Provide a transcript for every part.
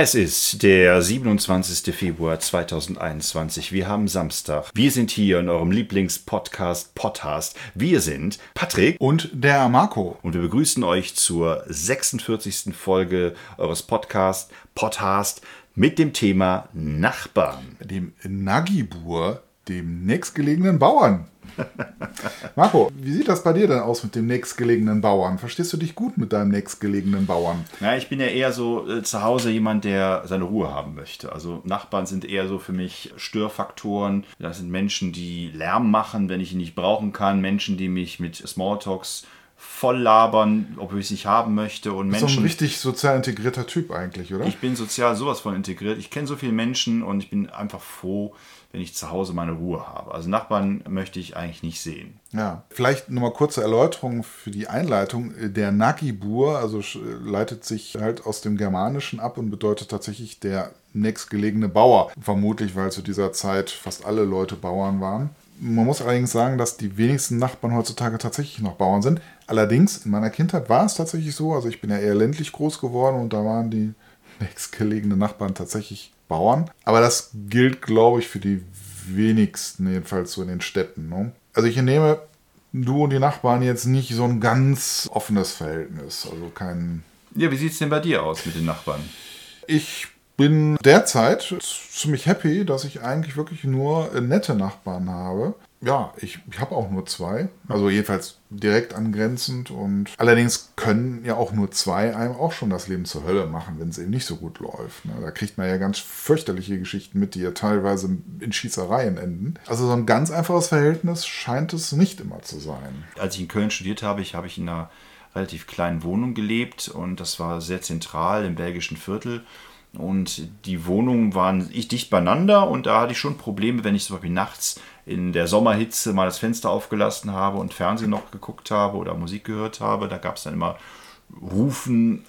Es ist der 27. Februar 2021. Wir haben Samstag. Wir sind hier in eurem Lieblingspodcast Podcast. Wir sind Patrick und der Marco. Und wir begrüßen euch zur 46. Folge eures Podcasts Podcast mit dem Thema Nachbarn. Dem Nagibur, dem nächstgelegenen Bauern. Marco, wie sieht das bei dir denn aus mit dem nächstgelegenen Bauern? Verstehst du dich gut mit deinem nächstgelegenen Bauern? Ja, ich bin ja eher so äh, zu Hause jemand, der seine Ruhe haben möchte. Also Nachbarn sind eher so für mich Störfaktoren. Das sind Menschen, die Lärm machen, wenn ich ihn nicht brauchen kann. Menschen, die mich mit Smalltalks voll labern, ob ich es nicht haben möchte. Und Menschen, das ist so ein richtig sozial integrierter Typ eigentlich, oder? Ich bin sozial sowas von integriert. Ich kenne so viele Menschen und ich bin einfach froh, wenn ich zu Hause meine Ruhe habe. Also Nachbarn möchte ich eigentlich nicht sehen. Ja, vielleicht nochmal kurze Erläuterung für die Einleitung. Der Nagibur, also leitet sich halt aus dem Germanischen ab und bedeutet tatsächlich der nächstgelegene Bauer. Vermutlich, weil zu dieser Zeit fast alle Leute Bauern waren. Man muss allerdings sagen, dass die wenigsten Nachbarn heutzutage tatsächlich noch Bauern sind. Allerdings, in meiner Kindheit war es tatsächlich so. Also ich bin ja eher ländlich groß geworden und da waren die nächstgelegenen Nachbarn tatsächlich Bauern. Aber das gilt, glaube ich, für die wenigsten, jedenfalls so in den Städten. Ne? Also ich nehme du und die Nachbarn jetzt nicht so ein ganz offenes Verhältnis. Also kein. Ja, wie sieht es denn bei dir aus mit den Nachbarn? Ich bin derzeit ziemlich happy, dass ich eigentlich wirklich nur nette Nachbarn habe. Ja, ich, ich habe auch nur zwei. Also jedenfalls direkt angrenzend. Und allerdings können ja auch nur zwei einem auch schon das Leben zur Hölle machen, wenn es eben nicht so gut läuft. Ne? Da kriegt man ja ganz fürchterliche Geschichten mit, die ja teilweise in Schießereien enden. Also so ein ganz einfaches Verhältnis scheint es nicht immer zu sein. Als ich in Köln studiert habe, ich, habe ich in einer relativ kleinen Wohnung gelebt und das war sehr zentral im belgischen Viertel. Und die Wohnungen waren ich dicht beieinander und da hatte ich schon Probleme, wenn ich zum Beispiel nachts in der Sommerhitze mal das Fenster aufgelassen habe und Fernsehen noch geguckt habe oder Musik gehört habe. Da gab es dann immer Rufen.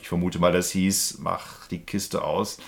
Ich vermute mal, das hieß, mach die Kiste aus.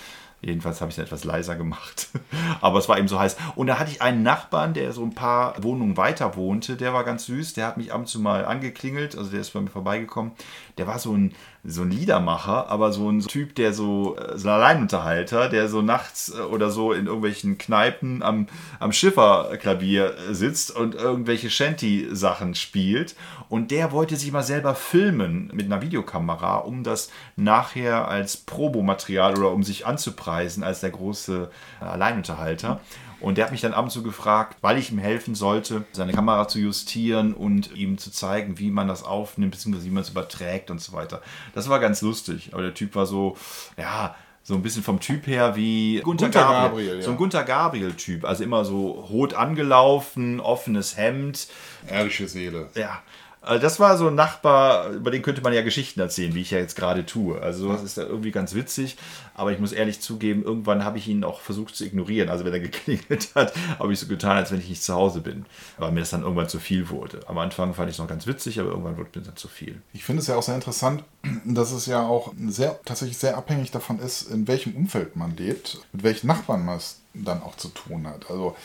Jedenfalls habe ich es etwas leiser gemacht. Aber es war eben so heiß. Und da hatte ich einen Nachbarn, der so ein paar Wohnungen weiter wohnte. Der war ganz süß. Der hat mich ab und zu mal angeklingelt. Also der ist bei mir vorbeigekommen. Der war so ein, so ein Liedermacher, aber so ein Typ, der so, äh, so ein Alleinunterhalter, der so nachts äh, oder so in irgendwelchen Kneipen am, am Schifferklavier sitzt und irgendwelche Shanty-Sachen spielt. Und der wollte sich mal selber filmen mit einer Videokamera, um das nachher als Probomaterial oder um sich anzupreisen als der große äh, Alleinunterhalter. Und der hat mich dann ab und zu gefragt, weil ich ihm helfen sollte, seine Kamera zu justieren und ihm zu zeigen, wie man das aufnimmt, beziehungsweise wie man es überträgt und so weiter. Das war ganz lustig. Aber der Typ war so, ja, so ein bisschen vom Typ her wie Gunter, Gunter Gabriel. Gabriel ja. So ein Gunter Gabriel-Typ. Also immer so rot angelaufen, offenes Hemd. Ehrliche Seele. Ja. Also das war so ein Nachbar, über den könnte man ja Geschichten erzählen, wie ich ja jetzt gerade tue. Also das ist ja irgendwie ganz witzig. Aber ich muss ehrlich zugeben, irgendwann habe ich ihn auch versucht zu ignorieren. Also wenn er geklingelt hat, habe ich so getan, als wenn ich nicht zu Hause bin. Weil mir das dann irgendwann zu viel wurde. Am Anfang fand ich es noch ganz witzig, aber irgendwann wurde mir dann zu viel. Ich finde es ja auch sehr interessant, dass es ja auch sehr, tatsächlich sehr abhängig davon ist, in welchem Umfeld man lebt, mit welchen Nachbarn man es dann auch zu tun hat. Also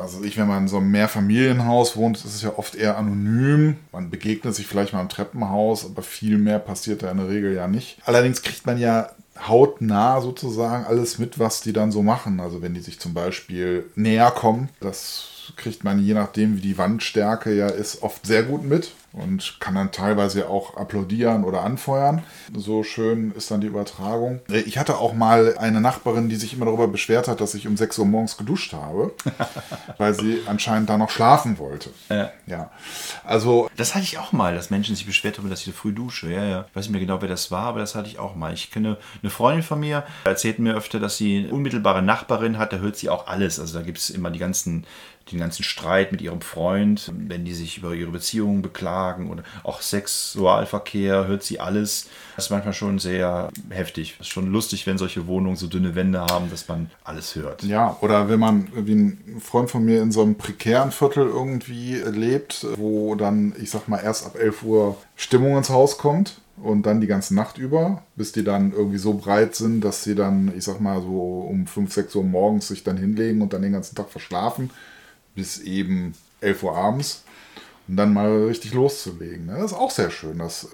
also ich, wenn man in so einem Mehrfamilienhaus wohnt, ist es ja oft eher anonym. Man begegnet sich vielleicht mal im Treppenhaus, aber viel mehr passiert da in der Regel ja nicht. Allerdings kriegt man ja hautnah sozusagen alles mit, was die dann so machen. Also wenn die sich zum Beispiel näher kommen, das kriegt man je nachdem, wie die Wandstärke ja ist, oft sehr gut mit und kann dann teilweise auch applaudieren oder anfeuern. So schön ist dann die Übertragung. Ich hatte auch mal eine Nachbarin, die sich immer darüber beschwert hat, dass ich um 6 Uhr morgens geduscht habe, weil sie anscheinend da noch schlafen wollte. Ja. ja. Also. Das hatte ich auch mal, dass Menschen sich beschwert haben, dass ich so früh dusche. Ja, ja. Ich weiß nicht mehr genau, wer das war, aber das hatte ich auch mal. Ich kenne eine Freundin von mir, erzählt mir öfter, dass sie eine unmittelbare Nachbarin hat, da hört sie auch alles. Also da gibt es immer die ganzen den ganzen Streit mit ihrem Freund, wenn die sich über ihre Beziehungen beklagen oder auch Sexualverkehr, hört sie alles. Das ist manchmal schon sehr heftig. Es ist schon lustig, wenn solche Wohnungen so dünne Wände haben, dass man alles hört. Ja, oder wenn man, wie ein Freund von mir in so einem prekären Viertel irgendwie lebt, wo dann, ich sag mal, erst ab 11 Uhr Stimmung ins Haus kommt und dann die ganze Nacht über, bis die dann irgendwie so breit sind, dass sie dann, ich sag mal, so um 5, 6 Uhr morgens sich dann hinlegen und dann den ganzen Tag verschlafen bis eben 11 Uhr abends. und dann mal richtig loszulegen. Ne? Das ist auch sehr schön. Das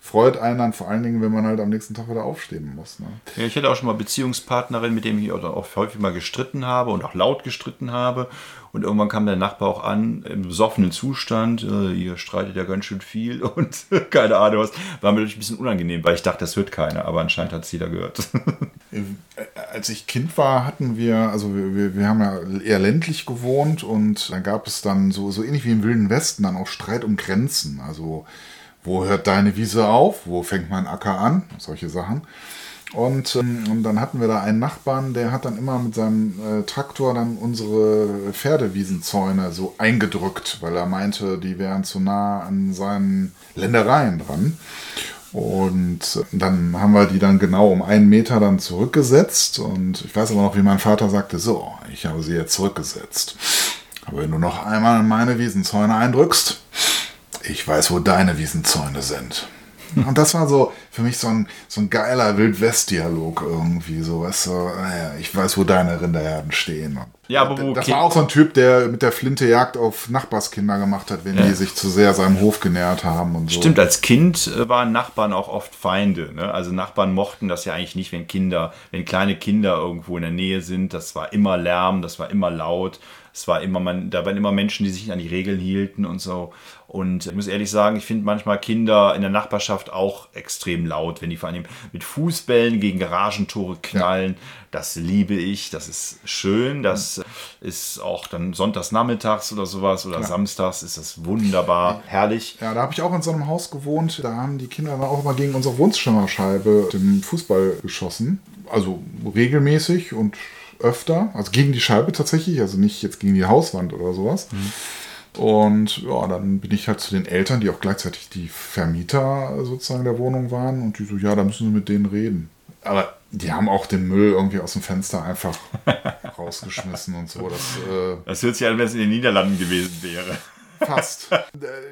freut einen dann vor allen Dingen, wenn man halt am nächsten Tag wieder aufstehen muss. Ne? Ja, ich hatte auch schon mal Beziehungspartnerin, mit dem ich auch häufig mal gestritten habe und auch laut gestritten habe. Und irgendwann kam der Nachbar auch an, im besoffenen Zustand. Äh, ihr streitet ja ganz schön viel und keine Ahnung was. War mir natürlich ein bisschen unangenehm, weil ich dachte, das hört keiner. Aber anscheinend hat es jeder gehört. Als ich Kind war, hatten wir, also wir, wir, wir haben ja eher ländlich gewohnt und da gab es dann so, so ähnlich wie im Wilden Westen dann auch Streit um Grenzen. Also wo hört deine Wiese auf? Wo fängt mein Acker an? Solche Sachen. Und, ähm, und dann hatten wir da einen Nachbarn, der hat dann immer mit seinem äh, Traktor dann unsere Pferdewiesenzäune so eingedrückt, weil er meinte, die wären zu nah an seinen Ländereien dran. Und dann haben wir die dann genau um einen Meter dann zurückgesetzt. Und ich weiß aber noch, wie mein Vater sagte, so, ich habe sie jetzt zurückgesetzt. Aber wenn du noch einmal in meine Wiesenzäune eindrückst, ich weiß, wo deine Wiesenzäune sind. Und das war so für mich so ein, so ein geiler Wildwest-Dialog irgendwie. So, weißt du, naja, ich weiß, wo deine Rinderherden stehen. Ja, aber wo das war auch so ein Typ, der mit der Flinte Jagd auf Nachbarskinder gemacht hat, wenn ja. die sich zu sehr seinem Hof genähert haben und so. Stimmt, als Kind äh, waren Nachbarn auch oft Feinde. Ne? Also Nachbarn mochten das ja eigentlich nicht, wenn Kinder, wenn kleine Kinder irgendwo in der Nähe sind. Das war immer Lärm, das war immer laut. Es war immer, man, da waren immer Menschen, die sich an die Regeln hielten und so. Und ich muss ehrlich sagen, ich finde manchmal Kinder in der Nachbarschaft auch extrem laut, wenn die vor allem mit Fußbällen gegen Garagentore knallen. Ja. Das liebe ich, das ist schön. Das ist auch dann sonntags nachmittags oder sowas oder ja. samstags ist das wunderbar, herrlich. Ja, da habe ich auch in so einem Haus gewohnt. Da haben die Kinder dann auch immer gegen unsere Wohnzimmerscheibe dem Fußball geschossen. Also regelmäßig und öfter, also gegen die Scheibe tatsächlich, also nicht jetzt gegen die Hauswand oder sowas. Mhm. Und ja, dann bin ich halt zu den Eltern, die auch gleichzeitig die Vermieter sozusagen der Wohnung waren. Und die so, ja, da müssen wir mit denen reden. Aber die haben auch den Müll irgendwie aus dem Fenster einfach rausgeschmissen und so. Das, äh, das hört sich an, wenn es in den Niederlanden gewesen wäre. Fast.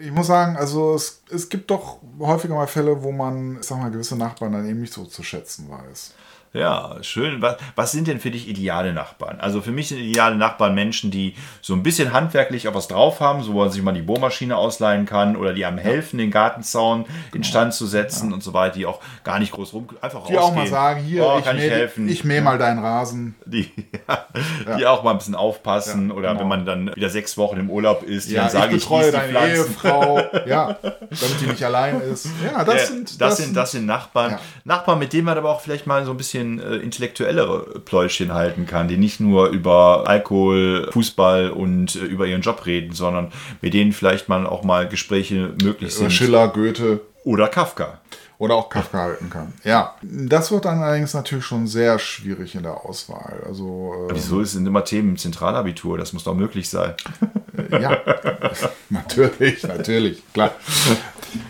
Ich muss sagen, also es, es gibt doch häufiger mal Fälle, wo man, ich sag mal, gewisse Nachbarn dann eben nicht so zu schätzen weiß. Ja, schön. Was, was sind denn für dich ideale Nachbarn? Also für mich sind ideale Nachbarn Menschen, die so ein bisschen handwerklich auch was drauf haben, so wo man sich mal die Bohrmaschine ausleihen kann oder die einem helfen, den Gartenzaun genau. instand zu setzen ja. und so weiter, die auch gar nicht groß rum, einfach Die rausgehen. auch mal sagen, hier, oh, ich, kann mäh, ich helfen. Ich mähe mal deinen Rasen. Die, ja, die auch mal ein bisschen aufpassen oder genau. wenn man dann wieder sechs Wochen im Urlaub ist, ja, dann sage ich, betreue deine Ehefrau, ja, damit die nicht allein ist. Ja, das, sind, das, das sind, das sind Nachbarn. Nachbarn, mit denen man aber auch vielleicht mal so ein bisschen äh, intellektuellere Pläuschchen halten kann, die nicht nur über Alkohol, Fußball und äh, über ihren Job reden, sondern mit denen vielleicht mal auch mal Gespräche möglich sind. Schiller, Goethe. Oder Kafka. Oder auch Kafka halten kann. Ja, das wird dann allerdings natürlich schon sehr schwierig in der Auswahl. Also, äh, Wieso sind immer Themen im Zentralabitur? Das muss doch möglich sein. ja, natürlich, natürlich, klar.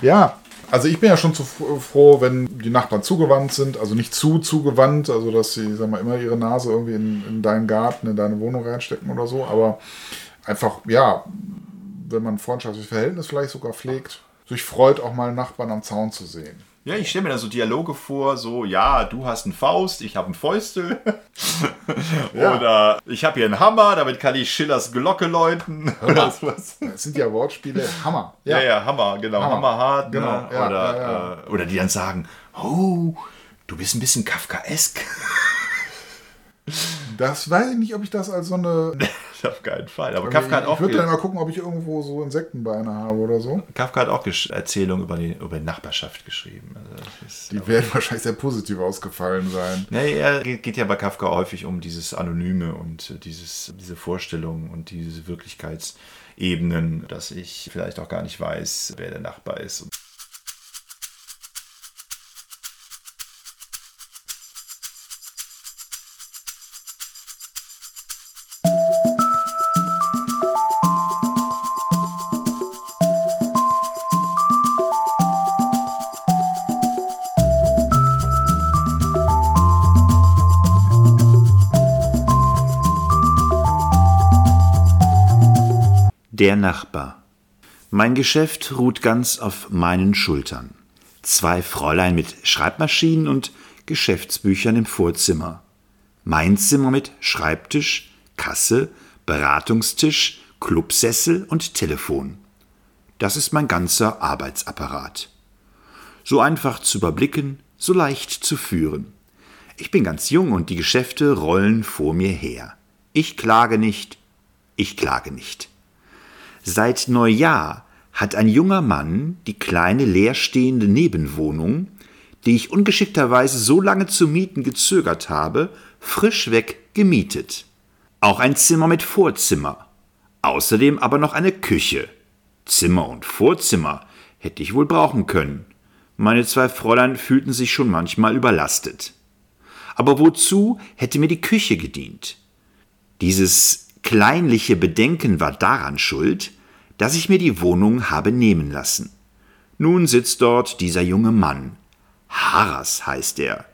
Ja, also ich bin ja schon zu froh, wenn die Nachbarn zugewandt sind, also nicht zu zugewandt, also dass sie, sag mal, immer ihre Nase irgendwie in, in deinen Garten, in deine Wohnung reinstecken oder so, aber einfach, ja, wenn man ein freundschaftliches Verhältnis vielleicht sogar pflegt, sich freut, auch mal Nachbarn am Zaun zu sehen. Ja, ich stelle mir da so Dialoge vor, so, ja, du hast einen Faust, ich habe einen Fäustel. ja. Oder ich habe hier einen Hammer, damit kann ich Schillers Glocke läuten. Oder sowas. Das sind ja Wortspiele. Hammer. Ja, ja, ja Hammer, genau. Hammer, Hammerhart. Ne? Genau. Ne? Ja, oder, äh, oder die dann sagen, oh, du bist ein bisschen Kafkaesk. Das weiß ich nicht, ob ich das als so eine. Auf keinen Fall. Aber Kafka hat auch. Ich würde dann mal gucken, ob ich irgendwo so Insektenbeine habe oder so. Kafka hat auch Erzählungen über die, über die Nachbarschaft geschrieben. Also die werden wahrscheinlich sehr positiv ausgefallen sein. Ja, er geht ja bei Kafka häufig um dieses Anonyme und dieses, diese Vorstellungen und diese Wirklichkeitsebenen, dass ich vielleicht auch gar nicht weiß, wer der Nachbar ist. Der Nachbar. Mein Geschäft ruht ganz auf meinen Schultern. Zwei Fräulein mit Schreibmaschinen und Geschäftsbüchern im Vorzimmer. Mein Zimmer mit Schreibtisch, Kasse, Beratungstisch, Clubsessel und Telefon. Das ist mein ganzer Arbeitsapparat. So einfach zu überblicken, so leicht zu führen. Ich bin ganz jung und die Geschäfte rollen vor mir her. Ich klage nicht, ich klage nicht. Seit Neujahr hat ein junger Mann die kleine leerstehende Nebenwohnung, die ich ungeschickterweise so lange zu mieten gezögert habe, frisch weg gemietet. Auch ein Zimmer mit Vorzimmer. Außerdem aber noch eine Küche. Zimmer und Vorzimmer hätte ich wohl brauchen können. Meine zwei Fräulein fühlten sich schon manchmal überlastet. Aber wozu hätte mir die Küche gedient? Dieses kleinliche Bedenken war daran schuld, dass ich mir die Wohnung habe nehmen lassen. Nun sitzt dort dieser junge Mann. Harras heißt er.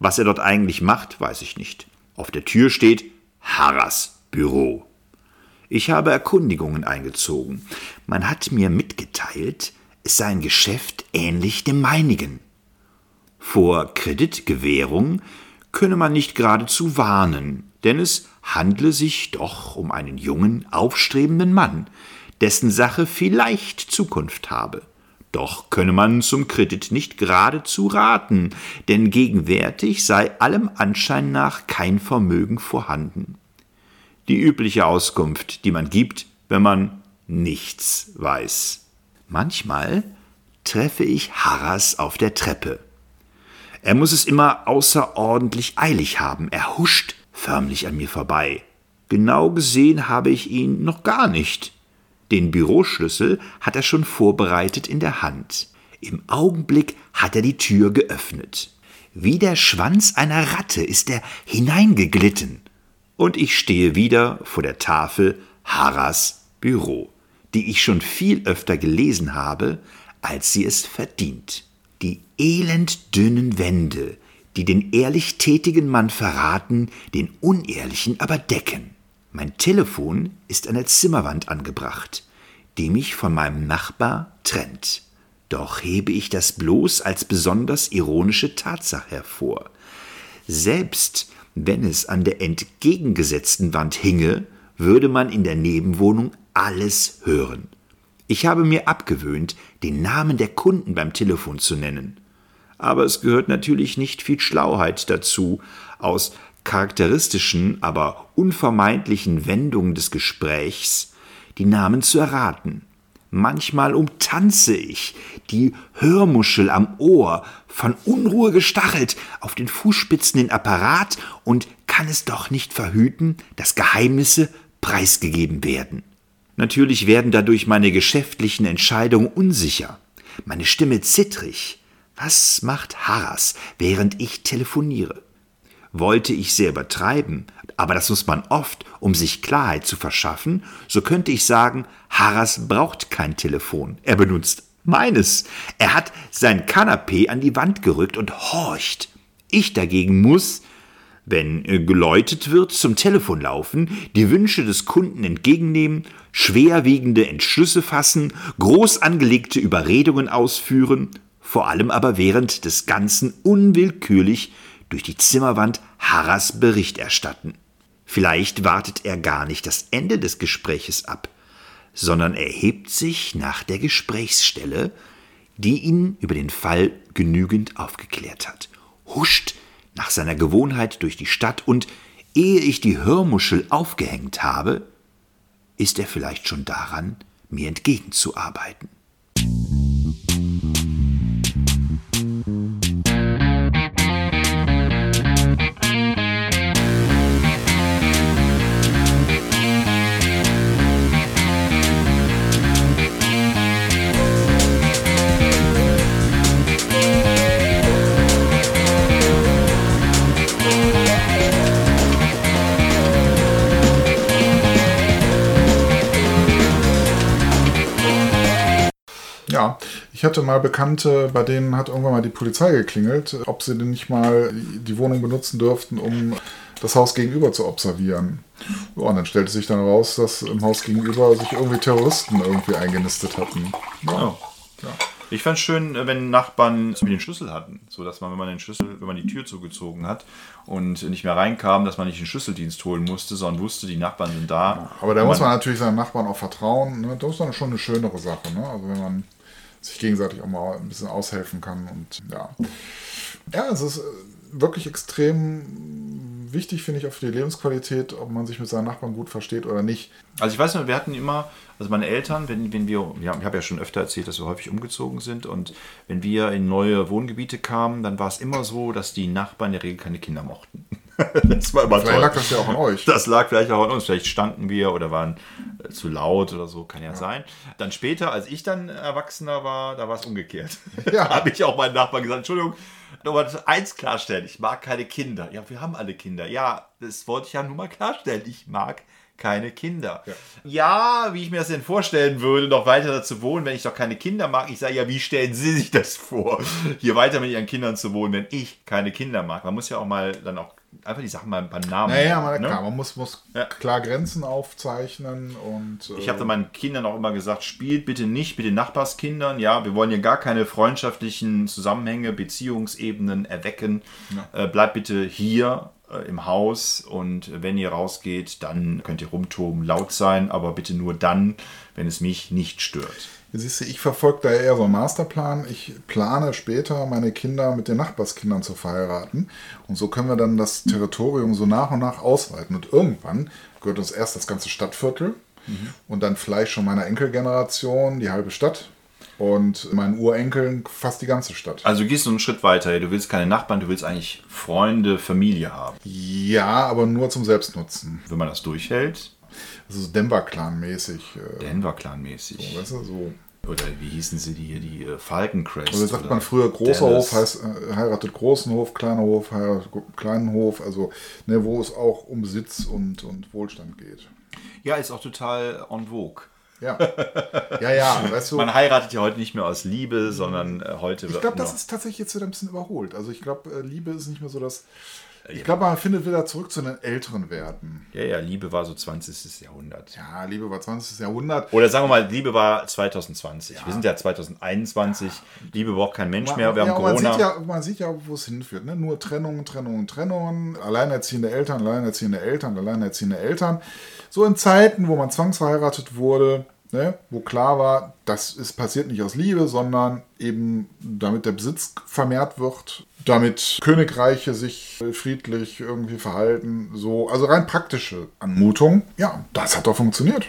Was er dort eigentlich macht, weiß ich nicht. Auf der Tür steht Harras Büro. Ich habe Erkundigungen eingezogen. Man hat mir mitgeteilt, es sei ein Geschäft ähnlich dem meinigen. Vor Kreditgewährung könne man nicht geradezu warnen, denn es handle sich doch um einen jungen, aufstrebenden Mann, dessen Sache vielleicht Zukunft habe. Doch könne man zum Kredit nicht geradezu raten, denn gegenwärtig sei allem Anschein nach kein Vermögen vorhanden. Die übliche Auskunft, die man gibt, wenn man nichts weiß. Manchmal treffe ich Harras auf der Treppe. Er muss es immer außerordentlich eilig haben. Er huscht förmlich an mir vorbei. Genau gesehen habe ich ihn noch gar nicht. Den Büroschlüssel hat er schon vorbereitet in der Hand. Im Augenblick hat er die Tür geöffnet. Wie der Schwanz einer Ratte ist er hineingeglitten. Und ich stehe wieder vor der Tafel Harras Büro die ich schon viel öfter gelesen habe, als sie es verdient. Die elend dünnen Wände, die den ehrlich tätigen Mann verraten, den unehrlichen aber decken. Mein Telefon ist an der Zimmerwand angebracht, die mich von meinem Nachbar trennt. Doch hebe ich das bloß als besonders ironische Tatsache hervor. Selbst wenn es an der entgegengesetzten Wand hinge, würde man in der Nebenwohnung alles hören. Ich habe mir abgewöhnt, den Namen der Kunden beim Telefon zu nennen. Aber es gehört natürlich nicht viel Schlauheit dazu, aus charakteristischen, aber unvermeidlichen Wendungen des Gesprächs die Namen zu erraten. Manchmal umtanze ich, die Hörmuschel am Ohr, von Unruhe gestachelt, auf den Fußspitzen den Apparat und kann es doch nicht verhüten, dass Geheimnisse preisgegeben werden. Natürlich werden dadurch meine geschäftlichen Entscheidungen unsicher, meine Stimme zittrig. Was macht Harras, während ich telefoniere? Wollte ich sehr übertreiben, aber das muss man oft, um sich Klarheit zu verschaffen, so könnte ich sagen, Harras braucht kein Telefon, er benutzt meines. Er hat sein Kanapee an die Wand gerückt und horcht. Ich dagegen muss, wenn geläutet wird, zum Telefon laufen, die Wünsche des Kunden entgegennehmen, schwerwiegende Entschlüsse fassen, groß angelegte Überredungen ausführen, vor allem aber während des Ganzen unwillkürlich durch die Zimmerwand Harras Bericht erstatten. Vielleicht wartet er gar nicht das Ende des Gespräches ab, sondern erhebt sich nach der Gesprächsstelle, die ihn über den Fall genügend aufgeklärt hat, huscht nach seiner Gewohnheit durch die Stadt und, ehe ich die Hörmuschel aufgehängt habe, ist er vielleicht schon daran, mir entgegenzuarbeiten. Ja, ich hatte mal Bekannte, bei denen hat irgendwann mal die Polizei geklingelt, ob sie denn nicht mal die Wohnung benutzen dürften, um das Haus gegenüber zu observieren. Ja, und dann stellte sich dann raus, dass im Haus gegenüber sich irgendwie Terroristen irgendwie eingenistet hatten. Ja. ja. Ich fand es schön, äh, wenn Nachbarn den Schlüssel hatten, so dass man, wenn man den Schlüssel, wenn man die Tür zugezogen hat und nicht mehr reinkam, dass man nicht den Schlüsseldienst holen musste, sondern wusste, die Nachbarn sind da. Aber da muss man natürlich seinen Nachbarn auch vertrauen. Ne? Das ist dann schon eine schönere Sache. Ne? Also wenn man sich gegenseitig auch mal ein bisschen aushelfen kann und ja. Ja, es ist äh, wirklich extrem wichtig, finde ich, auch für die Lebensqualität, ob man sich mit seinen Nachbarn gut versteht oder nicht. Also ich weiß noch, wir hatten immer, also meine Eltern, wenn, wenn wir, ja, ich habe ja schon öfter erzählt, dass wir häufig umgezogen sind und wenn wir in neue Wohngebiete kamen, dann war es immer so, dass die Nachbarn in der Regel keine Kinder mochten. das war immer vielleicht toll. lag das ja auch an euch. Das lag vielleicht auch an uns. Vielleicht stanken wir oder waren äh, zu laut oder so, kann ja, ja, sein. Dann später, als ich dann Erwachsener war, da war es umgekehrt. Ja. habe ich auch meinen Nachbarn gesagt, Entschuldigung, Nochmal eins klarstellen, ich mag keine Kinder. Ja, wir haben alle Kinder. Ja, das wollte ich ja nur mal klarstellen. Ich mag keine Kinder. Ja. ja. wie ich mir das denn vorstellen würde, noch weiter dazu wohnen, wenn ich doch keine Kinder mag. Ich sage ja, wie stellen Sie sich das vor, hier weiter mit Ihren Kindern zu wohnen, wenn ich keine Kinder mag? Man muss ja auch mal dann auch einfach die Sachen mal beim Namen. Naja, man, ne? klar, man muss, muss ja. klar Grenzen aufzeichnen und. Äh, ich habe meinen Kindern auch immer gesagt, spielt bitte nicht mit den Nachbarskindern. Ja, wir wollen hier gar keine freundschaftlichen Zusammenhänge, Beziehungsebenen erwecken. Ja. Äh, bleibt bitte hier äh, im Haus und wenn ihr rausgeht, dann könnt ihr rumtoben, laut sein, aber bitte nur dann, wenn es mich nicht stört. Siehst du, ich verfolge da eher so einen Masterplan. Ich plane später, meine Kinder mit den Nachbarskindern zu verheiraten. Und so können wir dann das Territorium so nach und nach ausweiten. Und irgendwann gehört uns erst das ganze Stadtviertel mhm. und dann vielleicht schon meiner Enkelgeneration die halbe Stadt und meinen Urenkeln fast die ganze Stadt. Also du gehst du einen Schritt weiter. Du willst keine Nachbarn, du willst eigentlich Freunde, Familie haben. Ja, aber nur zum Selbstnutzen. Wenn man das durchhält, also Denver-Clan-mäßig. Äh, Denver-Clan-mäßig. So, weißt du, so. Oder wie hießen sie die hier, die äh, Falkencrest? Also sagt man früher, großer Dallas. Hof heißt, äh, heiratet großen Hof, kleiner Hof heiratet kleinen Hof, also ne, wo es auch um Sitz und, und Wohlstand geht. Ja, ist auch total en vogue. Ja, ja, ja weißt du. Man heiratet ja heute nicht mehr aus Liebe, sondern äh, heute. Ich glaube, das ist tatsächlich jetzt wieder ein bisschen überholt. Also ich glaube, äh, Liebe ist nicht mehr so das ich glaube, man findet wieder zurück zu den älteren Werten. Ja, ja, Liebe war so 20. Jahrhundert. Ja, Liebe war 20. Jahrhundert. Oder sagen wir mal, Liebe war 2020. Ja. Wir sind ja 2021. Ja. Liebe braucht kein Mensch man, mehr. Wir ja, haben Corona. Man sieht ja, man sieht ja wo es hinführt. Ne? Nur Trennungen, Trennungen, Trennungen. Alleinerziehende Eltern, alleinerziehende Eltern, alleinerziehende Eltern. So in Zeiten, wo man zwangsverheiratet wurde, ne, wo klar war, das ist passiert nicht aus Liebe, sondern eben damit der Besitz vermehrt wird, damit Königreiche sich friedlich irgendwie verhalten, so, also rein praktische Anmutung. Ja, das hat doch funktioniert.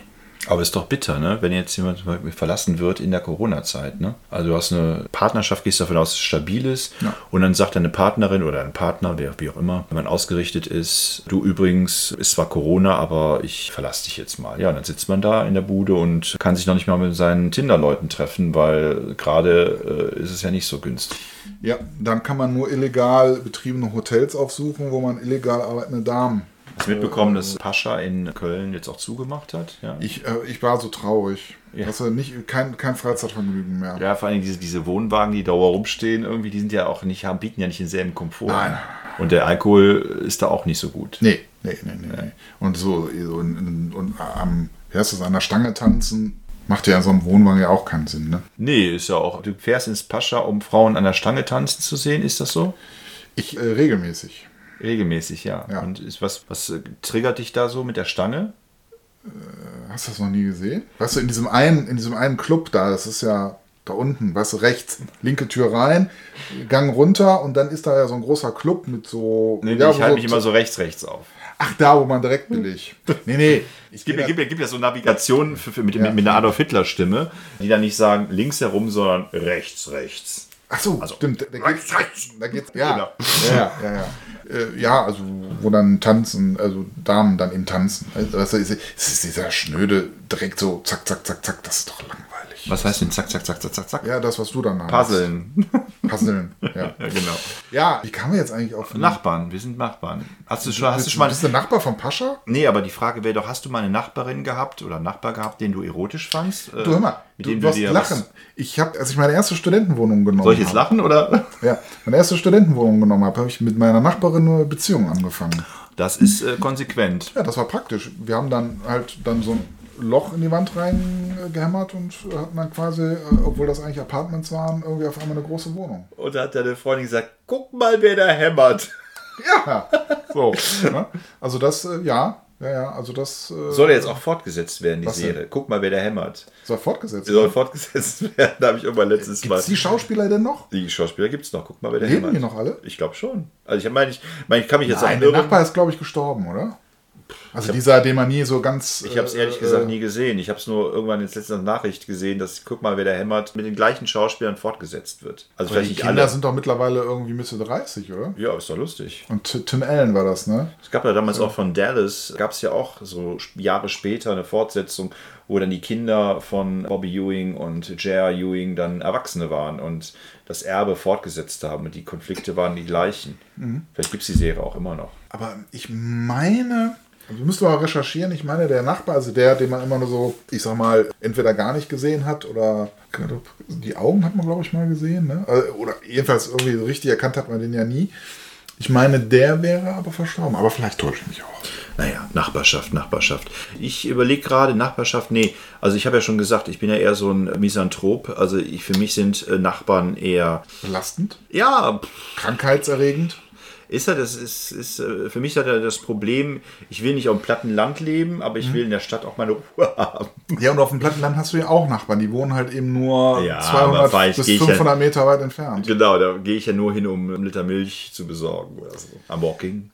Aber ist doch bitter, ne? wenn jetzt jemand verlassen wird in der Corona-Zeit. Ne? Also du hast eine Partnerschaft, gehst davon aus, dass es stabil ist ja. und dann sagt deine Partnerin oder ein Partner, wer wie auch immer, wenn man ausgerichtet ist, du übrigens, ist zwar Corona, aber ich verlasse dich jetzt mal. Ja, und dann sitzt man da in der Bude und kann sich noch nicht mal mit seinen Tinder-Leuten treffen, weil gerade äh, ist es ja nicht so günstig. Ja, dann kann man nur illegal betriebene Hotels aufsuchen, wo man illegal arbeitende Damen mitbekommen, dass Pascha in Köln jetzt auch zugemacht hat? Ja. Ich, äh, ich war so traurig. Ja. Hast du nicht, kein, kein Freizeitvergnügen mehr. Ja, vor allem diese, diese Wohnwagen, die dauer rumstehen, irgendwie, die sind ja auch nicht, haben, bieten ja nicht denselben Komfort. Nein. Und der Alkohol ist da auch nicht so gut. Nee, nee, nee, nee. nee. Und so, so und, und am, wie heißt das, an der Stange tanzen, Macht ja in so einem Wohnwagen ja auch keinen Sinn, ne? Nee, ist ja auch. Du fährst ins Pascha, um Frauen an der Stange tanzen zu sehen, ist das so? Ich äh, regelmäßig. Regelmäßig, ja. ja. Und ist was, was äh, triggert dich da so mit der Stange? Äh, hast du das noch nie gesehen? Weißt du, in diesem einen, in diesem einen Club da, das ist ja da unten, weißt du, rechts, linke Tür rein, Gang runter und dann ist da ja so ein großer Club mit so. Nee, ja, ich halte mich immer so rechts, rechts auf. Ach, da, wo man direkt billig. Nee, nee. Es gibt, gibt, gibt ja so Navigationen für, für, mit, ja. mit, einer Adolf Hitler Stimme, die dann nicht sagen links herum, sondern rechts, rechts. Ach so, also, stimmt. Da geht's, da geht's, ja, genau. ja, ja, ja. Äh, ja, also wo dann tanzen, also Damen dann im Tanzen. Also, es ist dieser schnöde, direkt so zack, zack, zack, zack, das ist doch langweilig. Was heißt denn zack, zack, zack, zack, zack, zack? Ja, das, was du dann hast. Puzzeln. Puzzeln, ja. ja. genau. Ja, wie kamen wir jetzt eigentlich auf... Nachbarn, wir sind Nachbarn. Hast du schon, hast du schon mal... Bist du Nachbar von Pascha? Nee, aber die Frage wäre doch, hast du mal eine Nachbarin gehabt oder einen Nachbar gehabt, den du erotisch fandst? Du, hör mal, mit du, dem du, du lachen. Ich habe, als ich meine erste Studentenwohnung genommen Soll ich jetzt lachen, oder? Ja, meine erste Studentenwohnung genommen habe, habe ich mit meiner Nachbarin eine Beziehung angefangen. Das ist äh, konsequent. Ja, das war praktisch. Wir haben dann halt dann so ein Loch in die Wand reingehämmert und hatten dann quasi, äh, obwohl das eigentlich Apartments waren, irgendwie auf einmal eine große Wohnung. Und da hat deine Freundin gesagt, guck mal, wer da hämmert. Ja, so. ne? Also das, äh, ja, ja, ja, also das äh, Soll jetzt auch fortgesetzt werden, die? Serie. Guck mal, wer da hämmert. soll fortgesetzt Sie soll fortgesetzt werden, da habe ich irgendwann letztes Gibt Mal. es die Schauspieler denn noch? Die Schauspieler gibt es noch. Guck mal, wer da Leben hämmert. die noch alle? Ich glaube schon. Also ich meine, ich, meine, ich kann mich jetzt Nein, auch der. Nachbar ist, glaube ich, gestorben, oder? Also dieser, den man nie so ganz... Ich habe es ehrlich äh, gesagt nie gesehen. Ich habe es nur irgendwann jetzt letzte Nachricht gesehen, dass guck mal, wer der hämmert mit den gleichen Schauspielern fortgesetzt wird. Also vielleicht die Kinder alle. sind doch mittlerweile irgendwie Mitte 30, oder? Ja, ist doch lustig. Und Tim Allen war das, ne? Es gab ja damals auch von Dallas, gab es ja auch so Jahre später eine Fortsetzung, wo dann die Kinder von Bobby Ewing und J.R. Ewing dann Erwachsene waren und das Erbe fortgesetzt haben und die Konflikte waren die gleichen. Mhm. Vielleicht gibt es die Serie auch immer noch. Aber ich meine, also müssten wir mal recherchieren, ich meine, der Nachbar, also der, den man immer nur so, ich sag mal, entweder gar nicht gesehen hat oder die Augen hat man, glaube ich, mal gesehen, ne? Also, Oder jedenfalls irgendwie so richtig erkannt hat man den ja nie. Ich meine, der wäre aber verstorben, aber vielleicht täusche ich mich auch. Naja, Nachbarschaft, Nachbarschaft. Ich überlege gerade, Nachbarschaft, nee, also ich habe ja schon gesagt, ich bin ja eher so ein Misanthrop. Also ich, für mich sind äh, Nachbarn eher, Belastend, ja, krankheitserregend. Ist er, das ist, ist äh, für mich hat er das Problem, ich will nicht auf dem platten Land leben, aber ich will in der Stadt auch meine Ruhe haben. Ja, und auf dem Plattenland hast du ja auch Nachbarn, die wohnen halt eben nur Ja, 200 aber vielleicht bis gehe ich ja- 500 Meter weit entfernt. Genau, da gehe ich ja nur hin, um einen Liter Milch zu besorgen oder so. Am Walking.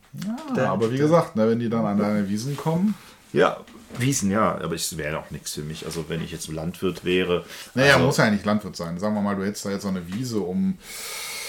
Ja, aber wie gesagt, ne, wenn die dann an deine Wiesen kommen, Ja, Wiesen, ja, aber es wäre auch nichts für mich. Also wenn ich jetzt Landwirt wäre. naja, also, muss ja nicht Landwirt sein. Sagen wir mal, du hättest da jetzt so eine Wiese um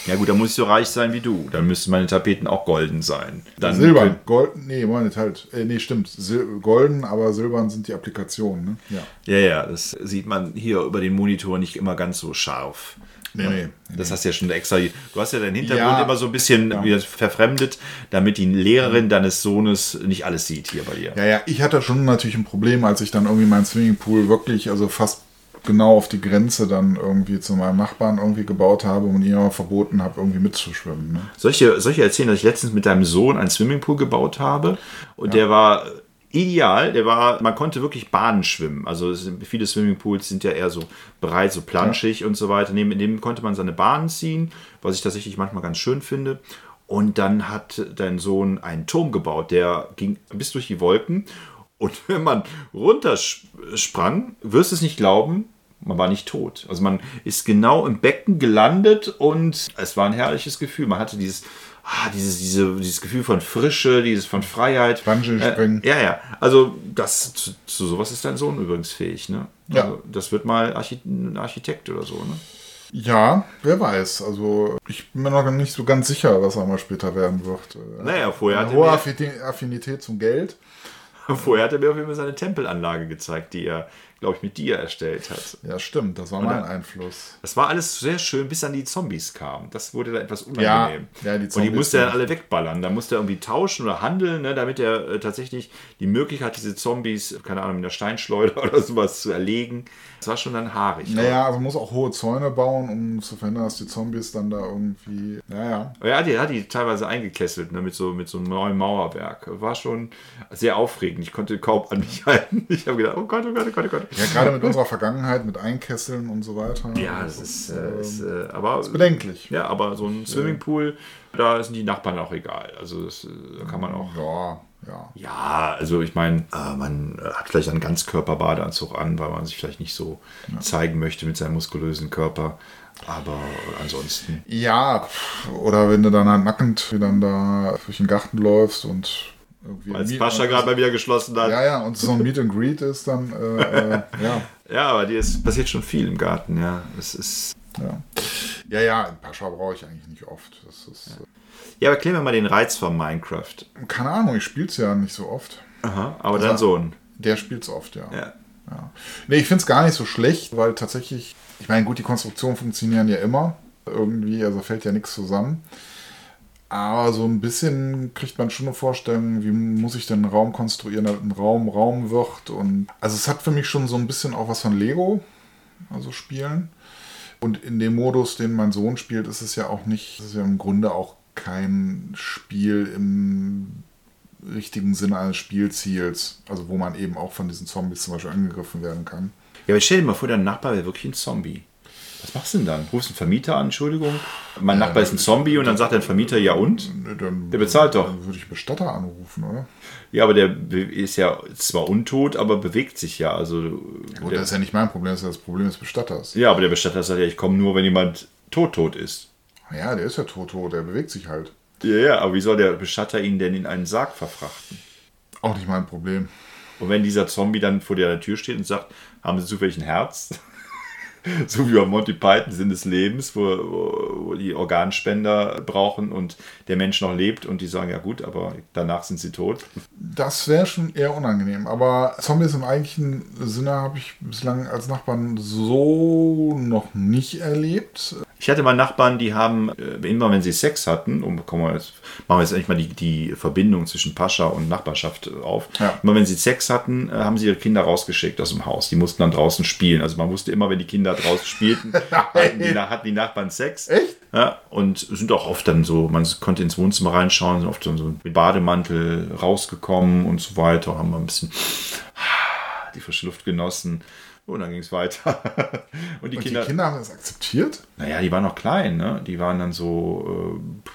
Ja gut, dann muss ich so reich sein wie du. Dann müssten meine Tapeten auch golden sein. Dann Silbern, golden, nee, meine halt, äh, nee, stimmt, Sil golden, aber silbern sind die Applikationen, ne? Ja. Ja, ja, das sieht man hier über den Monitor nicht immer ganz so scharf. Nee, nee. Das hast du ja schon extra. Du hast ja deinen Hintergrund Ja. immer so ein bisschen Ja. verfremdet, damit die Lehrerin deines Sohnes nicht alles sieht hier bei dir. Ja, ja, ich hatte schon natürlich ein Problem, als ich dann irgendwie meinen Swimmingpool wirklich, also fast genau auf die Grenze dann irgendwie zu meinem Nachbarn irgendwie gebaut habe und ihm auch verboten habe, irgendwie mitzuschwimmen. Ne? Ich dir erzählen, dass ich letztens mit deinem Sohn einen Swimmingpool gebaut habe? Und der war ideal. Der war, man konnte wirklich Bahnen schwimmen. Also viele Swimmingpools sind ja eher so breit, so planschig und so weiter. Neben dem konnte man seine Bahnen ziehen, was ich tatsächlich manchmal ganz schön finde. Und dann hat dein Sohn einen Turm gebaut, der ging bis durch die Wolken. Und wenn man runtersprang, wirst du es nicht glauben, man war nicht tot. Also man ist genau im Becken gelandet und es war ein herrliches Gefühl. Man hatte dieses, ah, dieses, diese, dieses Gefühl von Frische, dieses von Freiheit. Bungee-Springen. Äh, ja, ja. Also das, zu, zu sowas ist dein Sohn übrigens fähig. Ne? Ja. Also, das wird mal Archi ein Architekt oder so. Ne? Ja, wer weiß. Also ich bin mir noch nicht so ganz sicher, was er mal später werden wird. Äh, Naja, vorher Eine hat, hohe er Affini- Affinität zum Geld. vorher hat er mir auf jeden Fall seine Tempelanlage gezeigt, die er, glaube ich, mit dir erstellt hat. Ja, stimmt, das war mein Einfluss. Das war alles sehr schön, bis dann die Zombies kamen. Das wurde dann etwas Ja, unangenehm. ja, die und die Zombies musste er alle wegballern. Da musste er irgendwie tauschen oder handeln, ne, damit er äh, tatsächlich die Möglichkeit hat, diese Zombies, keine Ahnung, mit einer Steinschleuder oder sowas zu erlegen. Das war schon dann haarig. Naja, also man muss auch hohe Zäune bauen, um zu verhindern, dass die Zombies dann da irgendwie. Naja. Er hat die, hat die teilweise eingekesselt, ne, mit, so, mit so einem neuen Mauerwerk. War schon sehr aufregend. Ich konnte kaum an mich halten. Ich habe gedacht, oh Gott, oh Gott, oh Gott, oh Gott. Ja, gerade mit unserer Vergangenheit, mit Einkesseln und so weiter. Ja, das ist, äh, ist äh, aber bedenklich. Ja, aber so ein Swimmingpool, da sind die Nachbarn auch egal. Also das, äh, kann man auch. Ja, ja. Ja, also ich meine, äh, man äh, hat vielleicht einen Ganzkörperbadeanzug an, weil man sich vielleicht nicht so zeigen möchte mit seinem muskulösen Körper. Aber ansonsten. Ja, oder wenn du dann halt nackend dann da durch den Garten läufst und irgendwie. Als Pascha gerade bei mir geschlossen hat. Ja, ja, und so ein Meet and Greet ist dann, äh, äh, ja, Ja, aber dir ist passiert schon viel im Garten, ja. Es ist. ja. Ja, ja, Pascha brauche ich eigentlich nicht oft. Das ist, Ja, aber erklär mir mal den Reiz von Minecraft. keine Ahnung, ich spiele es ja nicht so oft. Aha, aber dein Sohn. Der spielt es oft, ja. Ja. Ja. Nee, ich finde es gar nicht so schlecht, weil tatsächlich, ich meine, gut, die Konstruktionen funktionieren ja immer irgendwie, also fällt ja nichts zusammen. Aber so ein bisschen kriegt man schon eine Vorstellung, wie muss ich denn einen Raum konstruieren, damit ein Raum Raum wird. Und also es hat für mich schon so ein bisschen auch was von Lego, also Spielen. Und in dem Modus, den mein Sohn spielt, ist es ja auch nicht, es ist ja im Grunde auch kein Spiel im richtigen Sinne eines Spielziels, also wo man eben auch von diesen Zombies zum Beispiel angegriffen werden kann. Ja, aber stell dir mal vor, dein Nachbar wäre wirklich ein Zombie. Was machst du denn dann? Rufst einen Vermieter an, Entschuldigung. Mein Nachbar ist ein Zombie und dann sagt der Vermieter, ja und? Dann, Der bezahlt doch. Dann würde ich Bestatter anrufen, oder? Ja, aber der ist ja zwar untot, aber bewegt sich ja. Also, Gut, der, das ist ja nicht mein Problem, das ist ja das Problem des Bestatters. ja, aber der Bestatter sagt ja, ich komme nur, wenn jemand tot tot ist. Ja, der ist ja tot, tot, der bewegt sich halt. Ja, ja, aber wie soll der Bestatter ihn denn in einen Sarg verfrachten? Auch nicht mein Problem. Und wenn dieser Zombie dann vor der Tür steht und sagt, haben Sie zufällig ein Herz? So wie bei Monty Python Sinn des Lebens, wo, wo, die Organspender brauchen und der Mensch noch lebt und die sagen, ja gut, aber danach sind sie tot. Das wäre schon eher unangenehm. Aber Zombies im eigentlichen Sinne habe ich bislang als Nachbarn so noch nicht erlebt. Ich hatte mal Nachbarn, die haben, äh, immer wenn sie Sex hatten, um, kommen wir jetzt, machen wir jetzt endlich mal die, die Verbindung zwischen Pascha und Nachbarschaft äh, auf. Ja. Immer wenn sie Sex hatten, äh, haben sie ihre Kinder rausgeschickt aus dem Haus. Die mussten dann draußen spielen. Also man wusste immer, wenn die Kinder draußen spielten, hatten die, hatten die Nachbarn Sex. Echt? Ja, und sind auch oft dann so, man konnte ins Wohnzimmer reinschauen, sind oft so mit Bademantel rausgekommen und so weiter, haben wir ein bisschen die frische Luft genossen. Und dann ging es weiter. Und die Und Kinder, die Kinder haben das akzeptiert? naja, die waren noch klein, ne? Die waren dann so, äh,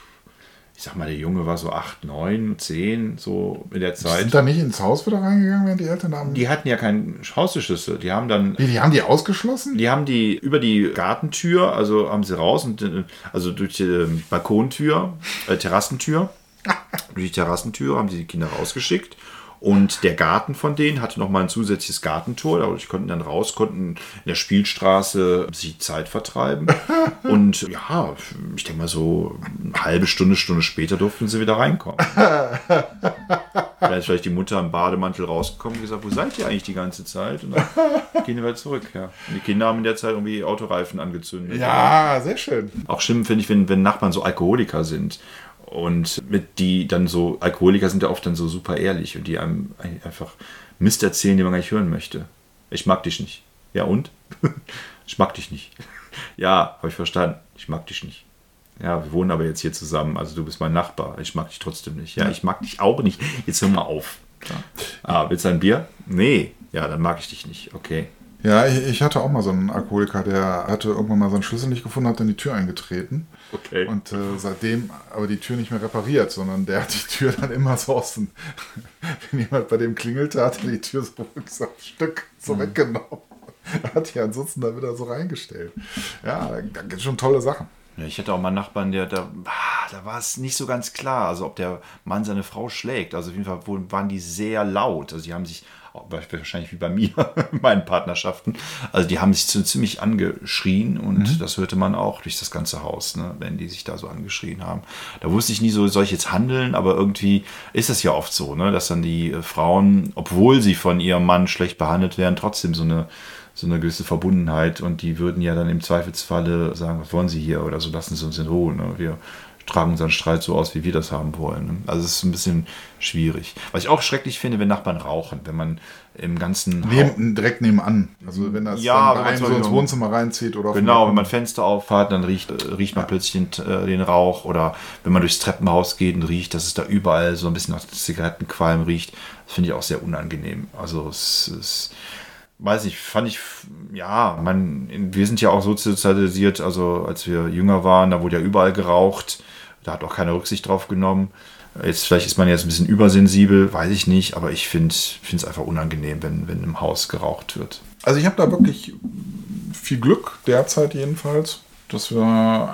ich sag mal, der Junge war so 8, 9, 10, so in der Die Zeit. sind da nicht ins Haus wieder reingegangen, während die Eltern haben. Die hatten ja keinen Hausschlüssel. Die haben dann Wie, die haben die ausgeschlossen? Die haben die über die Gartentür, also haben sie raus und äh, also durch die ähm, Balkontür, äh, Terrassentür, durch die Terrassentür haben sie die Kinder rausgeschickt. Und der Garten von denen hatte nochmal ein zusätzliches Gartentor. Dadurch konnten dann raus, konnten in der Spielstraße sich Zeit vertreiben. Und ja, ich denke mal so eine halbe Stunde, Stunde später durften sie wieder reinkommen. Da ist vielleicht die Mutter im Bademantel rausgekommen und gesagt, wo seid ihr eigentlich die ganze Zeit? Und dann gehen wir zurück. Ja. Und die Kinder haben in der Zeit irgendwie Autoreifen angezündet. Ja, sehr schön. Auch schlimm finde ich, wenn, wenn Nachbarn so Alkoholiker sind. Und mit die dann so, Alkoholiker sind ja oft dann so super ehrlich und die einem einfach Mist erzählen, den man gar nicht hören möchte. Ich mag dich nicht. Ja und? ich mag dich nicht. ja, habe ich verstanden. Ich mag dich nicht. Ja, wir wohnen aber jetzt hier zusammen. Also du bist mein Nachbar. Ich mag dich trotzdem nicht. Ja, ich mag dich auch nicht. Jetzt hör mal auf. Ja. Ah, willst du ein Bier? Nee. Ja, dann mag ich dich nicht. Okay. Ja, ich, ich hatte auch mal so einen Alkoholiker, der hatte irgendwann mal seinen Schlüssel nicht gefunden, hat in die Tür eingetreten. Okay. Und äh, seitdem aber die Tür nicht mehr repariert, sondern der hat die Tür dann immer so aus dem, wenn jemand bei dem klingelte, hat er die Tür so, ein Stück so weggenommen. Hat die ansonsten da wieder so reingestellt. Ja, da, gibt es schon tolle Sachen. Ja, ich hatte auch mal einen Nachbarn, der da, ah, da war es nicht so ganz klar, also ob der Mann seine Frau schlägt. Also auf jeden Fall waren die sehr laut. Also die haben sich, wahrscheinlich wie bei mir, in meinen Partnerschaften, also die haben sich so ziemlich angeschrien und das hörte man auch durch das ganze Haus, ne, wenn die sich da so angeschrien haben. Da wusste ich nie so, soll ich jetzt handeln, aber irgendwie ist es ja oft so, ne, dass dann die äh, Frauen, obwohl sie von ihrem Mann schlecht behandelt werden, trotzdem so eine so eine gewisse Verbundenheit und die würden ja dann im Zweifelsfalle sagen, was wollen sie hier oder so, lassen sie uns in Ruhe. Ne? Wir tragen unseren Streit so aus, wie wir das haben wollen. Ne? Also es ist ein bisschen schwierig. Was ich auch schrecklich finde, wenn Nachbarn rauchen, wenn man im ganzen Neben, direkt nebenan. Also wenn das Ja, dann man einem so ins Wohnzimmer reinzieht oder Genau, wenn man Fenster aufhat, dann riecht, äh, riecht man plötzlich den, äh, den Rauch oder wenn man durchs Treppenhaus geht und riecht, dass es da überall so ein bisschen nach Zigarettenqualm riecht. Das finde ich auch sehr unangenehm. Also es ist, weiß ich, fand ich, ja, man, wir sind ja auch so sozialisiert, also als wir jünger waren, da wurde ja überall geraucht, da hat auch keiner Rücksicht drauf genommen. Jetzt vielleicht ist man jetzt ein bisschen übersensibel, weiß ich nicht, aber ich finde es einfach unangenehm, wenn, wenn im Haus geraucht wird. Also ich habe da wirklich viel Glück, derzeit jedenfalls, dass wir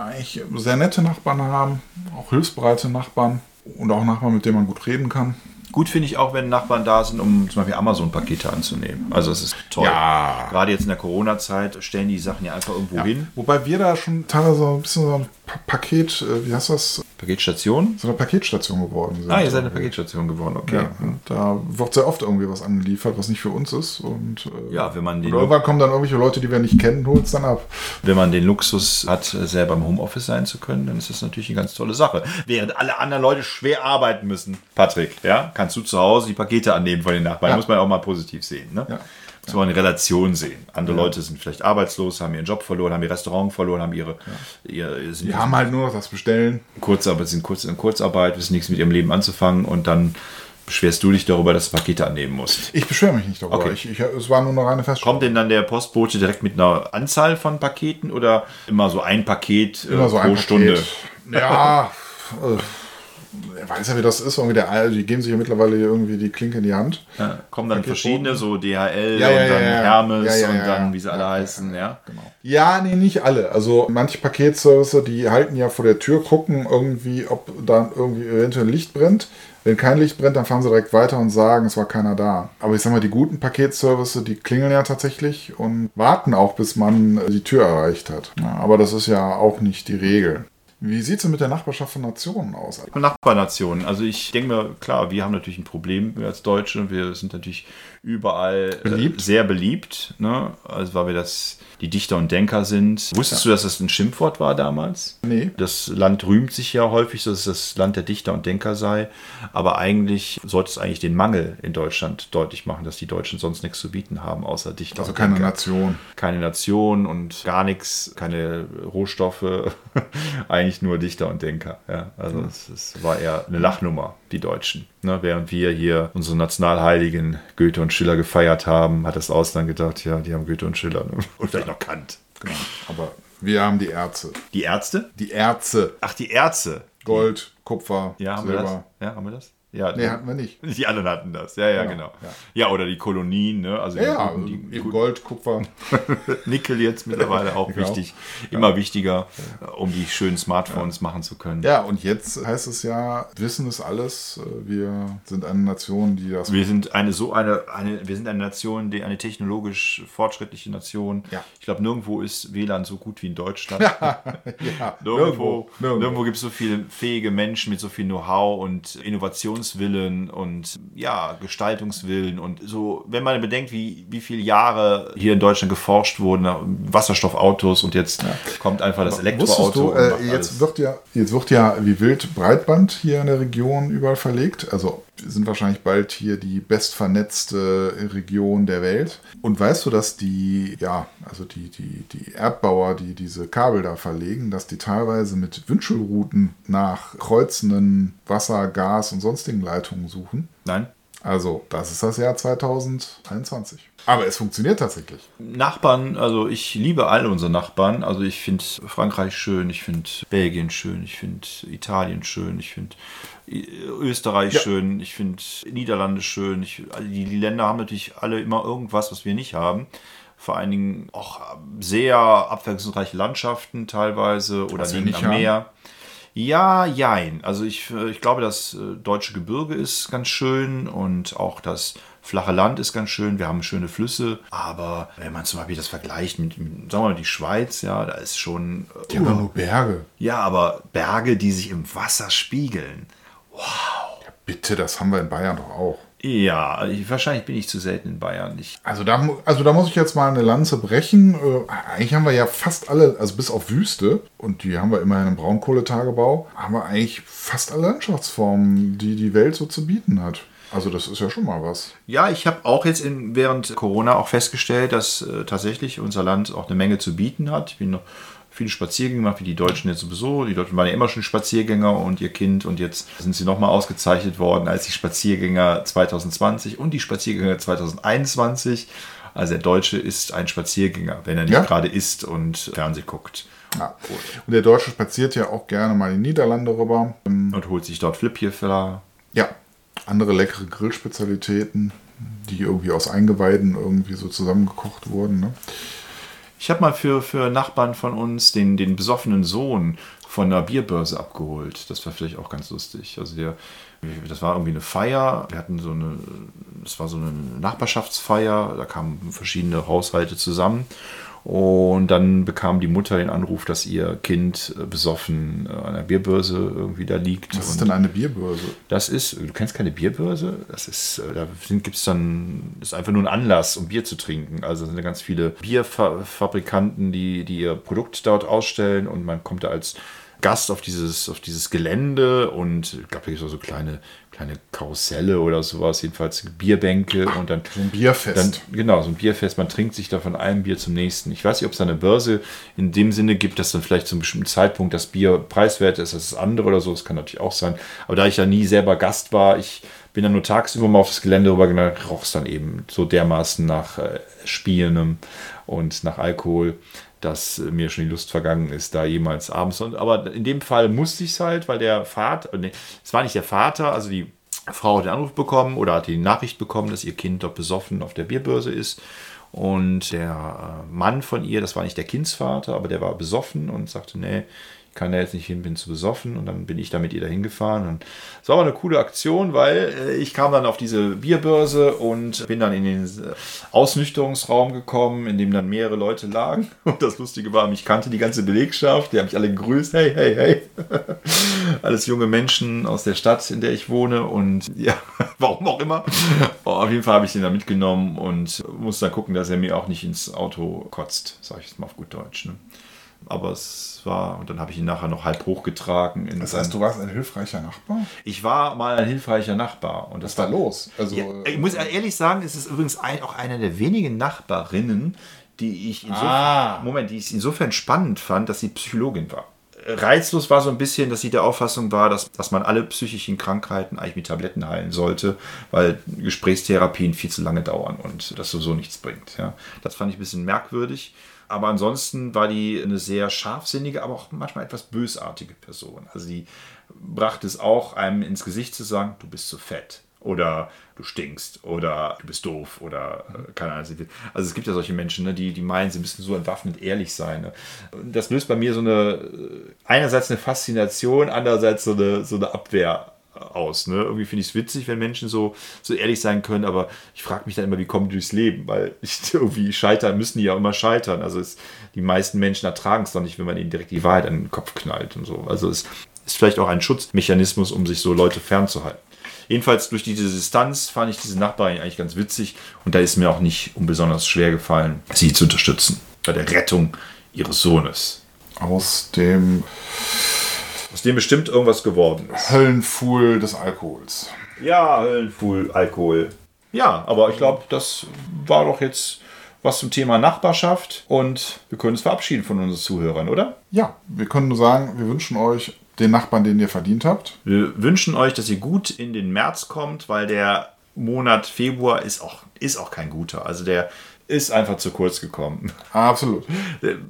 eigentlich sehr nette Nachbarn haben, auch hilfsbereite Nachbarn und auch Nachbarn, mit denen man gut reden kann. Gut finde ich auch, wenn Nachbarn da sind, um zum Beispiel Amazon-Pakete anzunehmen. Also es ist toll. Ja. Gerade jetzt in der Corona-Zeit stellen die Sachen ja einfach irgendwo hin. Wobei wir da schon teilweise ein bisschen so ein Pa- Paket, äh, wie heißt das, Paketstation? so eine Paketstation geworden sind. Ah, ihr seid eine Paketstation geworden, okay. Ja, da wird sehr oft irgendwie was angeliefert, was nicht für uns ist. Und, äh, Ja, wenn man den, irgendwann kommen dann irgendwelche Leute, die wir nicht kennen, holen es dann ab. wenn man den Luxus hat, selber im Homeoffice sein zu können, dann ist das natürlich eine ganz tolle Sache. Während alle anderen Leute schwer arbeiten müssen. Patrick, ja, kannst du zu Hause die Pakete annehmen von den Nachbarn. Ja. Muss man auch mal positiv sehen. Ne? Ja. Muss man in Relation sehen. Andere Leute sind vielleicht arbeitslos, haben ihren Job verloren, haben ihr Restaurant verloren, haben ihre, ihr, sind Die haben halt nur noch das Bestellen. Kurzarbeit, sind kurz in Kurzarbeit, wissen nichts mit ihrem Leben anzufangen und dann beschwerst du dich darüber, dass du Pakete annehmen musst? Ich beschwere mich nicht darüber. Okay. Ich, ich, es war nur eine reine Feststellung. Kommt denn dann der Postbote direkt mit einer Anzahl von Paketen oder immer so ein Paket äh, Immer so pro ein Stunde? Paket. Ja, äh, er weiß ja, wie das ist. Irgendwie der, die geben sich ja mittlerweile irgendwie die Klinke in die Hand. Ja, kommen dann verschiedene, so DHL Ja, ja, und dann. Hermes und dann, wie sie alle heißen, ja. Genau. Ja, nee, nicht alle. Also manche Paketservice, die halten ja vor der Tür, gucken irgendwie, ob da irgendwie eventuell Licht brennt. Wenn kein Licht brennt, dann fahren sie direkt weiter und sagen, es war keiner da. Aber ich sag mal, die guten Paketservice, die klingeln ja tatsächlich und warten auch, bis man die Tür erreicht hat. Aber das ist ja auch nicht die Regel. Wie sieht es denn mit der Nachbarschaft von Nationen aus? Nachbarnationen. Also ich denke mir, klar, wir haben natürlich ein Problem als Deutsche. Wir sind natürlich überall äh, Beliebt. sehr beliebt, ne? Also weil wir das die Dichter und Denker sind. Wusstest du, dass das ein Schimpfwort war damals? Nee. Das Land rühmt sich ja häufig, dass es das Land der Dichter und Denker sei. Aber eigentlich sollte es eigentlich den Mangel in Deutschland deutlich machen, dass die Deutschen sonst nichts zu bieten haben, außer Dichter Also und keine Denker. Nation. Keine Nation und gar nichts, keine Rohstoffe, eigentlich nur Dichter und Denker. Ja, also es, es war eher eine Lachnummer, die Deutschen. Ne, während wir hier unsere Nationalheiligen Goethe und Schiller gefeiert haben, hat das Ausland gedacht, ja, die haben Goethe und Schiller. Ne? Und vielleicht noch Kant. Genau. Aber wir haben die Erze. Die Ärzte? Die Erze. Ach, die Ärzte. Gold, Kupfer, Ja, haben wir Silber. das? Ja, haben wir das? Ja, Nee, hatten wir nicht. Die anderen hatten das, ja, ja, Genau, genau. ja. Ja, oder die Kolonien, ne? Also Ja, ja, die, also die, eben Gold, Kupfer. Nickel jetzt mittlerweile auch Genau. wichtig, immer wichtiger, um die schönen Smartphones machen zu können. Ja, und jetzt heißt es ja, Wissen ist alles. Wir sind eine Nation, die das. Wir sind eine so eine, eine wir sind eine Nation, die eine technologisch fortschrittliche Nation. Ja. Ich glaube, nirgendwo ist WLAN so gut wie in Deutschland. ja, Nirgendwo, nirgendwo. nirgendwo gibt es so viele fähige Menschen mit so viel Know-how und Innovationswillen und ja, Gestaltungswillen und so, wenn man bedenkt, wie, wie viele Jahre hier in Deutschland geforscht wurden, Wasserstoffautos und jetzt kommt einfach das Elektroauto. Du, äh, jetzt, alles. wird ja, jetzt wird ja wie wild Breitband hier in der Region überall verlegt. Also sind wahrscheinlich bald hier die bestvernetzte Region der Welt. Und weißt du, dass die, ja, also die, die, die Erdbauer, die diese Kabel da verlegen, dass die teilweise mit Wünschelrouten nach kreuzenden Wasser-, Gas- und sonstigen Leitungen suchen? Nein? Also, das ist das Jahr 2021. Aber es funktioniert tatsächlich. Nachbarn, also ich liebe alle unsere Nachbarn. Also ich finde Frankreich schön, ich finde Belgien schön, ich finde Italien schön, ich finde Österreich Ja. schön, ich finde Niederlande schön. Ich, also die, Länder haben natürlich alle immer irgendwas, was wir nicht haben. Vor allen Dingen auch sehr abwechslungsreiche Landschaften teilweise oder liegen nicht am. Meer. Ja, jein. Also ich, äh, ich glaube, das äh, deutsche Gebirge ist ganz schön und auch das flache Land ist ganz schön. Wir haben schöne Flüsse, aber wenn man zum Beispiel das vergleicht mit, mit sagen wir mal, die Schweiz, ja, da ist schon. äh, Die haben nur Berge. ja, aber Berge, die sich im Wasser spiegeln. Bitte, das haben wir in Bayern doch auch. Ja, ich, wahrscheinlich bin ich zu selten in Bayern. Ich, Also da, also da muss ich jetzt mal eine Lanze brechen. Äh, eigentlich haben wir ja fast alle, also bis auf Wüste, und die haben wir immerhin im Braunkohletagebau, haben wir eigentlich fast alle Landschaftsformen, die die Welt so zu bieten hat. Also das ist ja schon mal was. Ja, ich habe auch jetzt in, während Corona auch festgestellt, dass äh, tatsächlich unser Land auch eine Menge zu bieten hat. Ich bin noch viele Spaziergänge gemacht, wie die Deutschen jetzt sowieso. Die Deutschen waren ja immer schon Spaziergänger und ihr Kind und jetzt sind sie nochmal ausgezeichnet worden als die Spaziergänger 2020 und die Spaziergänger 2021. Also der Deutsche ist ein Spaziergänger, wenn er nicht Ja. gerade isst und Fernsehen guckt. Ja. Und der Deutsche spaziert ja auch gerne mal in die Niederlande rüber. Ähm, Und holt sich dort Flipjefler. Ja, andere leckere Grillspezialitäten, die irgendwie aus Eingeweiden irgendwie so zusammengekocht wurden. Ne? Ich habe mal für, für Nachbarn von uns den, den besoffenen Sohn von einer Bierbörse abgeholt. Das war vielleicht auch ganz lustig. Also der, das war irgendwie eine Feier. Wir hatten so eine, es war so eine Nachbarschaftsfeier. Da kamen verschiedene Haushalte zusammen. Und dann bekam die Mutter den Anruf, dass ihr Kind äh, besoffen äh, an der Bierbörse irgendwie da liegt. Was ist denn eine Bierbörse? das ist, du kennst keine Bierbörse? Das ist, äh, da gibt es dann, ist einfach nur ein Anlass, um Bier zu trinken. Also sind da ganz viele Bierfabrikanten, die, die ihr Produkt dort ausstellen und man kommt da als Gast auf dieses, auf dieses Gelände und ich glaube, hier gibt es auch so kleine, kleine Karusselle oder sowas, jedenfalls Bierbänke und dann So ein Bierfest. dann, genau, so ein Bierfest, man trinkt sich da von einem Bier zum nächsten. Ich weiß nicht, ob es da eine Börse in dem Sinne gibt, dass dann vielleicht zu einem bestimmten Zeitpunkt das Bier preiswert ist als das andere oder so, das kann natürlich auch sein. Aber da ich ja nie selber Gast war, ich Bin dann nur tagsüber mal aufs Gelände rübergegangen, roch es dann eben so dermaßen nach äh, Spielendem und nach Alkohol, dass äh, mir schon die Lust vergangen ist, da jemals abends. Aber in dem Fall musste ich es halt, weil der Vater, nee, es war nicht der Vater, also die Frau hat den Anruf bekommen oder hat die Nachricht bekommen, dass ihr Kind dort besoffen auf der Bierbörse ist. Und der äh, Mann von ihr, das war nicht der Kindsvater, aber der war besoffen und sagte, nee, kann da jetzt nicht hin, bin zu besoffen. Und dann bin ich da mit ihr dahin gefahren. Und es war aber eine coole Aktion, weil äh, ich kam dann auf diese Bierbörse und bin dann in den äh, Ausnüchterungsraum gekommen, in dem dann mehrere Leute lagen. Und das Lustige war, mich kannte die ganze Belegschaft, die haben mich alle gegrüßt. Hey, hey, hey. Alles junge Menschen aus der Stadt, in der ich wohne. Und ja, warum auch immer. auf jeden Fall habe ich den da mitgenommen und muss dann gucken, dass er mir auch nicht ins Auto kotzt, sage ich jetzt mal auf gut Deutsch. Ne? Aber es war, und dann habe ich ihn nachher noch halb hochgetragen. das heißt, du warst ein hilfreicher Nachbar? Ich war mal ein hilfreicher Nachbar. Und das Was war los? Also, ja, ich muss ehrlich sagen, es ist übrigens ein, auch einer der wenigen Nachbarinnen, die ich insofern, ah. Moment, die ich insofern spannend fand, dass sie Psychologin war. Reizlos war so ein bisschen, dass sie der Auffassung war, dass, dass man alle psychischen Krankheiten eigentlich mit Tabletten heilen sollte, weil Gesprächstherapien viel zu lange dauern und das so nichts bringt. Ja. Das fand ich ein bisschen merkwürdig. Aber ansonsten war die eine sehr scharfsinnige, aber auch manchmal etwas bösartige Person. Also die brachte es auch, einem ins Gesicht zu sagen, du bist zu fett oder du stinkst oder du bist doof oder äh, keine Ahnung. Also es gibt ja solche Menschen, ne, die, die meinen, sie müssen so entwaffnet ehrlich sein. Ne. Das löst bei mir so eine, äh, einerseits eine Faszination, andererseits so eine, so eine Abwehr aus. Ne? Irgendwie finde ich es witzig, wenn Menschen so, so ehrlich sein können, aber ich frage mich dann immer, wie kommen die durchs Leben? Weil ich, irgendwie scheitern müssen die ja immer scheitern. Also es, die meisten Menschen ertragen es doch nicht, wenn man ihnen direkt die Wahrheit an den Kopf knallt und so. Also es ist vielleicht auch ein Schutzmechanismus, um sich so Leute fernzuhalten. Jedenfalls durch diese Distanz fand ich diese Nachbarin eigentlich ganz witzig und da ist mir auch nicht unbesonders schwer gefallen, sie zu unterstützen bei der Rettung ihres Sohnes. Aus dem aus dem bestimmt irgendwas geworden ist. Höllenfuhl des Alkohols. Ja, Höllenfuhl, Alkohol. Ja, aber ich glaube, das war doch jetzt was zum Thema Nachbarschaft und wir können uns verabschieden von unseren Zuhörern, oder? Ja, wir können nur sagen, wir wünschen euch den Nachbarn, den ihr verdient habt. Wir wünschen euch, dass ihr gut in den März kommt, weil der Monat Februar ist auch, ist auch kein guter. Also der ist einfach zu kurz gekommen. Absolut.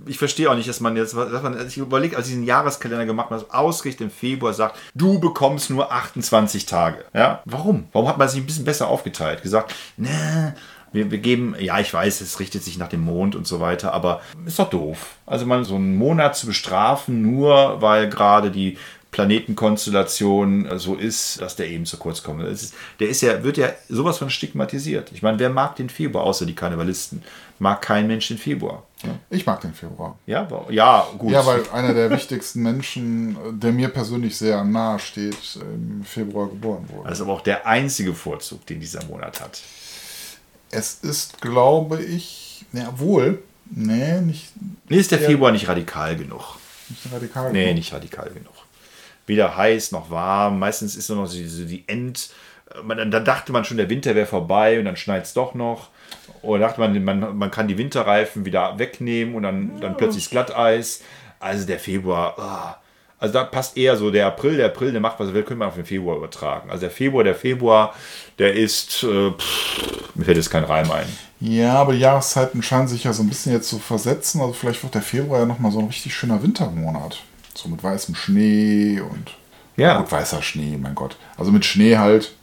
Ich verstehe auch nicht, dass man jetzt, dass man, ich überlege, als ich diesen Jahreskalender gemacht habe, ausgerechnet im Februar sagt, du bekommst nur 28 Tage. Ja, warum? Warum hat man sich ein bisschen besser aufgeteilt? Gesagt, ne, wir, wir, geben, ja, ich weiß, es richtet sich nach dem Mond und so weiter, aber ist doch doof. Also mal so einen Monat zu bestrafen, nur weil gerade die Planetenkonstellation äh, so ist, dass der eben zu kurz kommt. Ist, der ist ja, wird ja sowas von stigmatisiert. Ich meine, wer mag den Februar, außer die Karnevalisten? Mag kein Mensch den Februar. Ja. Ich mag den Februar. Ja, ja, gut. Ja, weil einer der wichtigsten Menschen, der mir persönlich sehr nahe steht, im Februar geboren wurde. Das ist aber auch der einzige Vorzug, den dieser Monat hat. Es ist, glaube ich, ja, wohl, nee, nicht. Nee, ist der Februar nicht radikal genug. Nicht radikal nee, genug. nicht radikal genug weder heiß noch warm. Meistens ist noch die, die End. Man, dann dachte man schon, der Winter wäre vorbei und dann schneit es doch noch. Oder dachte man, man, man kann die Winterreifen wieder wegnehmen und dann, dann plötzlich Glatteis. Also der Februar, oh. also da passt eher so der April. Der April, der macht, was er will, können wir auf den Februar übertragen. Also der Februar, der Februar, der ist, äh, pff, mir fällt jetzt kein Reim ein. Ja, aber die Jahreszeiten scheinen sich ja so ein bisschen jetzt zu versetzen. Also vielleicht wird der Februar ja nochmal so ein richtig schöner Wintermonat. So mit weißem Schnee und ja. Gut, weißer Schnee, mein Gott. Also mit Schnee halt.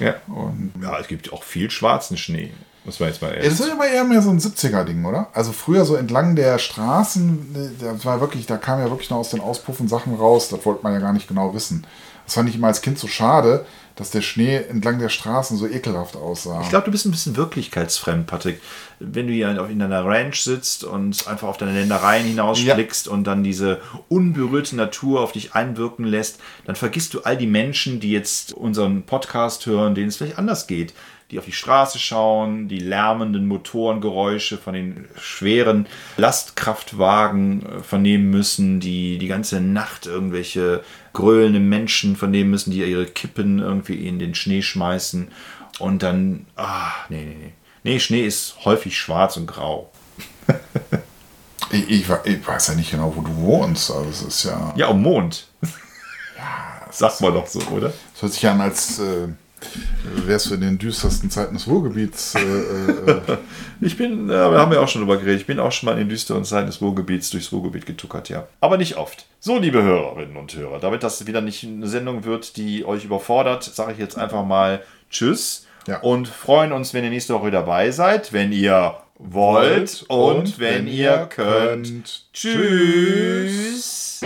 Ja. Und ja, es gibt auch viel schwarzen Schnee. Das war jetzt mal Das ist aber eher mehr so ein 70er-Ding, oder? Also früher so entlang der Straßen, das war wirklich, da kam ja wirklich noch aus den Auspuffen Sachen raus, das wollte man ja gar nicht genau wissen. Das fand ich immer als Kind so schade, dass der Schnee entlang der Straßen so ekelhaft aussah. Ich glaube, du bist ein bisschen wirklichkeitsfremd, Patrick. Wenn du hier in deiner Ranch sitzt und einfach auf deine Ländereien hinausblickst ja. und dann diese unberührte Natur auf dich einwirken lässt, dann vergisst du all die Menschen, die jetzt unseren Podcast hören, denen es vielleicht anders geht die auf die Straße schauen, die lärmenden Motorengeräusche von den schweren Lastkraftwagen äh, vernehmen müssen, die die ganze Nacht irgendwelche gröhlenden Menschen vernehmen müssen, die ihre Kippen irgendwie in den Schnee schmeißen und dann, ah, nee, nee, nee. Nee, Schnee ist häufig schwarz und grau. ich, ich, ich, weiß ja nicht genau, wo du wohnst. Also es ist ja. Ja, am Mond. ja, sagt man doch so, oder? Das hört sich an, als äh, Wärst du in den düstersten Zeiten des Ruhrgebiets? Äh, äh, Ich bin, äh, wir haben ja auch schon drüber geredet, ich bin auch schon mal in den düsteren Zeiten des Ruhrgebiets durchs Ruhrgebiet getuckert, ja. Aber nicht oft. So, liebe Hörerinnen und Hörer, damit das wieder nicht eine Sendung wird, die euch überfordert, sage ich jetzt einfach mal Tschüss Ja. und freuen uns, wenn ihr nächste Woche dabei seid, wenn ihr wollt und, wenn, ihr könnt. Tschüss.